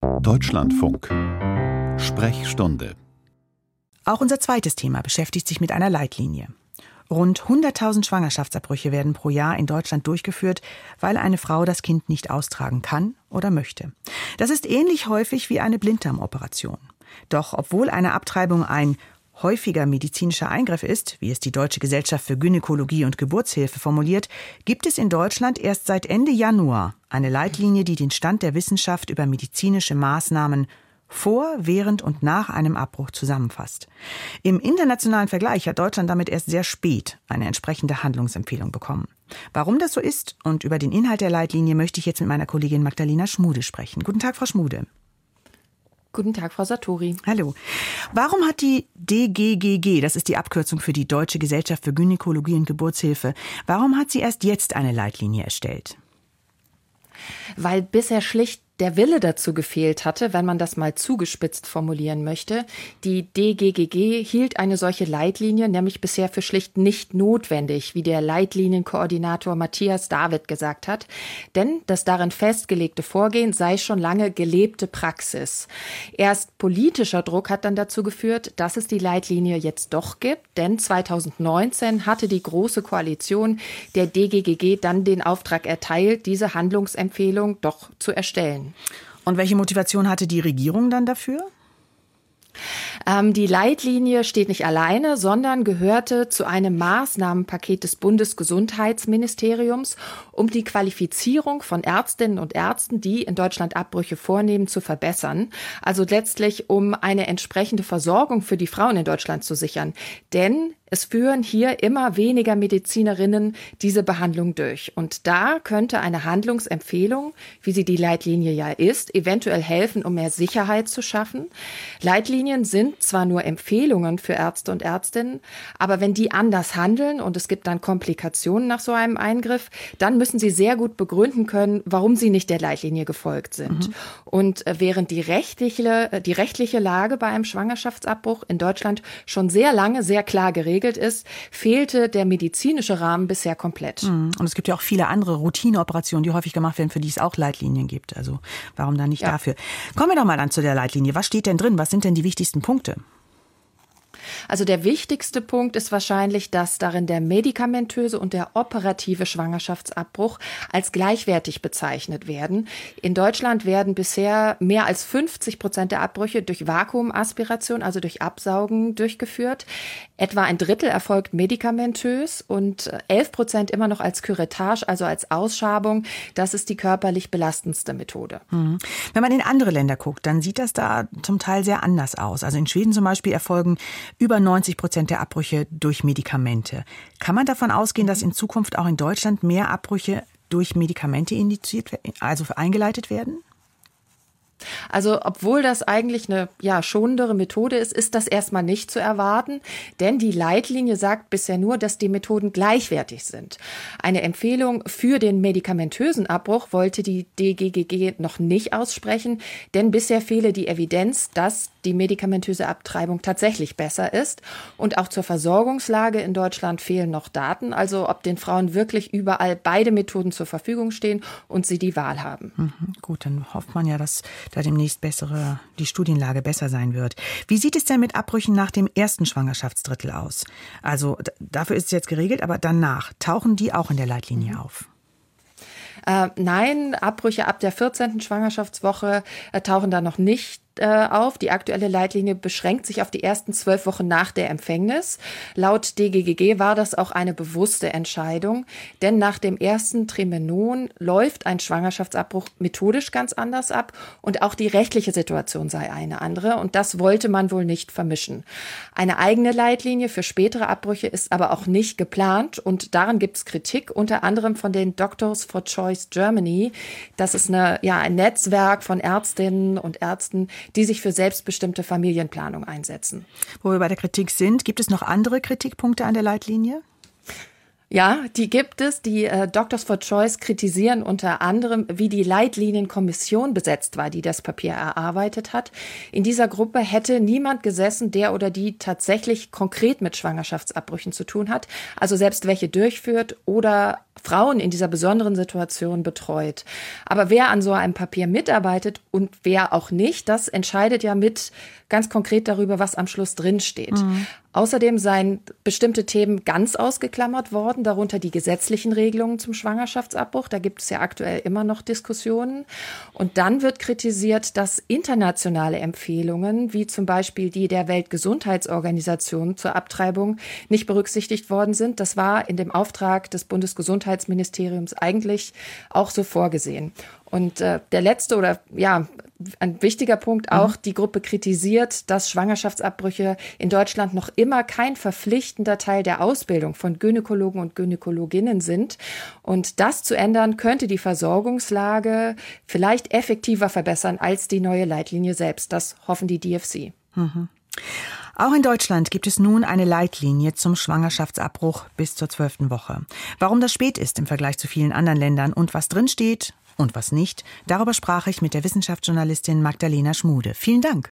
Deutschlandfunk. Sprechstunde. Auch unser zweites Thema beschäftigt sich mit einer Leitlinie. Rund 100.000 Schwangerschaftsabbrüche werden pro Jahr in Deutschland durchgeführt, weil eine Frau das Kind nicht austragen kann oder möchte. Das ist ähnlich häufig wie eine Blinddarmoperation. Doch obwohl eine Abtreibung ein häufiger medizinischer Eingriff ist, wie es die Deutsche Gesellschaft für Gynäkologie und Geburtshilfe formuliert, gibt es in Deutschland erst seit Ende Januar eine Leitlinie, die den Stand der Wissenschaft über medizinische Maßnahmen vor, während und nach einem Abbruch zusammenfasst. Im internationalen Vergleich hat Deutschland damit erst sehr spät eine entsprechende Handlungsempfehlung bekommen. Warum das so ist und über den Inhalt der Leitlinie möchte ich jetzt mit meiner Kollegin Magdalena Schmude sprechen. Guten Tag, Frau Schmude. Guten Tag, Frau Satori. Hallo. Warum hat die DGGG, das ist die Abkürzung für die Deutsche Gesellschaft für Gynäkologie und Geburtshilfe, warum hat sie erst jetzt eine Leitlinie erstellt? Weil bisher schlicht der Wille dazu gefehlt hatte, wenn man das mal zugespitzt formulieren möchte. Die DGGG hielt eine solche Leitlinie nämlich bisher für schlicht nicht notwendig, wie der Leitlinienkoordinator Matthias David gesagt hat, denn das darin festgelegte Vorgehen sei schon lange gelebte Praxis. Erst politischer Druck hat dann dazu geführt, dass es die Leitlinie jetzt doch gibt, denn 2019 hatte die Große Koalition der DGGG dann den Auftrag erteilt, diese Handlungsempfehlung doch zu erstellen. Und welche Motivation hatte die Regierung dann dafür? Ähm, die Leitlinie steht nicht alleine, sondern gehörte zu einem Maßnahmenpaket des Bundesgesundheitsministeriums, um die Qualifizierung von Ärztinnen und Ärzten, die in Deutschland Abbrüche vornehmen, zu verbessern. Also letztlich, um eine entsprechende Versorgung für die Frauen in Deutschland zu sichern. Denn es führen hier immer weniger Medizinerinnen diese Behandlung durch. Und da könnte eine Handlungsempfehlung, wie sie die Leitlinie ja ist, eventuell helfen, um mehr Sicherheit zu schaffen. Leitlinien sind zwar nur Empfehlungen für Ärzte und Ärztinnen, aber wenn die anders handeln und es gibt dann Komplikationen nach so einem Eingriff, dann müssen sie sehr gut begründen können, warum sie nicht der Leitlinie gefolgt sind. Mhm. Und äh, während die rechtliche, äh, die rechtliche Lage bei einem Schwangerschaftsabbruch in Deutschland schon sehr lange sehr klar geregelt geregelt ist, fehlte der medizinische Rahmen bisher komplett. Mhm. Und es gibt ja auch viele andere Routineoperationen, die häufig gemacht werden, für die es auch Leitlinien gibt. Also warum dann nicht ja. dafür? Kommen wir doch mal dann zu der Leitlinie. Was steht denn drin? Was sind denn die wichtigsten Punkte? Also der wichtigste Punkt ist wahrscheinlich, dass darin der medikamentöse und der operative Schwangerschaftsabbruch als gleichwertig bezeichnet werden. In Deutschland werden bisher mehr als 50 Prozent der Abbrüche durch Vakuumaspiration, also durch Absaugen, durchgeführt. Etwa ein Drittel erfolgt medikamentös und 11 Prozent immer noch als Curettage, also als Ausschabung. Das ist die körperlich belastendste Methode. Mhm. Wenn man in andere Länder guckt, dann sieht das da zum Teil sehr anders aus. Also in Schweden zum Beispiel erfolgen über 90 Prozent der Abbrüche durch Medikamente. Kann man davon ausgehen, dass in Zukunft auch in Deutschland mehr Abbrüche durch Medikamente indiziert, also eingeleitet werden? Also, obwohl das eigentlich eine ja schonendere Methode ist, ist das erstmal nicht zu erwarten, denn die Leitlinie sagt bisher nur, dass die Methoden gleichwertig sind. Eine Empfehlung für den medikamentösen Abbruch wollte die DGGG noch nicht aussprechen, denn bisher fehle die Evidenz, dass die medikamentöse Abtreibung tatsächlich besser ist. Und auch zur Versorgungslage in Deutschland fehlen noch Daten, also ob den Frauen wirklich überall beide Methoden zur Verfügung stehen und sie die Wahl haben. Mhm, gut, dann hofft man ja, dass da demnächst bessere, die Studienlage besser sein wird. Wie sieht es denn mit Abbrüchen nach dem ersten Schwangerschaftsdrittel aus? Also dafür ist es jetzt geregelt, aber danach tauchen die auch in der Leitlinie mhm. auf? Äh, nein, Abbrüche ab der 14. Schwangerschaftswoche äh, tauchen da noch nicht äh, auf. Die aktuelle Leitlinie beschränkt sich auf die ersten zwölf Wochen nach der Empfängnis. Laut DGGG war das auch eine bewusste Entscheidung, denn nach dem ersten Trimenon läuft ein Schwangerschaftsabbruch methodisch ganz anders ab und auch die rechtliche Situation sei eine andere und das wollte man wohl nicht vermischen. Eine eigene Leitlinie für spätere Abbrüche ist aber auch nicht geplant und daran gibt es Kritik, unter anderem von den Doctors for Choice Germany. Das ist eine, ja, ein Netzwerk von Ärztinnen und Ärzten, die sich für selbstbestimmte Familienplanung einsetzen. Wo wir bei der Kritik sind, gibt es noch andere Kritikpunkte an der Leitlinie? Ja, die gibt es. Die äh, Doctors for Choice kritisieren unter anderem, wie die Leitlinienkommission besetzt war, die das Papier erarbeitet hat. In dieser Gruppe hätte niemand gesessen, der oder die tatsächlich konkret mit Schwangerschaftsabbrüchen zu tun hat, also selbst welche durchführt oder Frauen in dieser besonderen Situation betreut. Aber wer an so einem Papier mitarbeitet und wer auch nicht, das entscheidet ja mit ganz konkret darüber, was am Schluss drinsteht. Mhm. Außerdem seien bestimmte Themen ganz ausgeklammert worden, darunter die gesetzlichen Regelungen zum Schwangerschaftsabbruch. Da gibt es ja aktuell immer noch Diskussionen. Und dann wird kritisiert, dass internationale Empfehlungen, wie zum Beispiel die der Weltgesundheitsorganisation zur Abtreibung, nicht berücksichtigt worden sind. Das war in dem Auftrag des Bundesgesundheitsministeriums eigentlich auch so vorgesehen. Und äh, der letzte oder ja, ein wichtiger Punkt auch, mhm. die Gruppe kritisiert, dass Schwangerschaftsabbrüche in Deutschland noch immer kein verpflichtender Teil der Ausbildung von Gynäkologen und Gynäkologinnen sind. Und das zu ändern, könnte die Versorgungslage vielleicht effektiver verbessern als die neue Leitlinie selbst. Das hoffen die DFC. Mhm. Auch in Deutschland gibt es nun eine Leitlinie zum Schwangerschaftsabbruch bis zur zwölften Woche. Warum das spät ist im Vergleich zu vielen anderen Ländern und was drinsteht, und was nicht, darüber sprach ich mit der Wissenschaftsjournalistin Magdalena Schmude. Vielen Dank.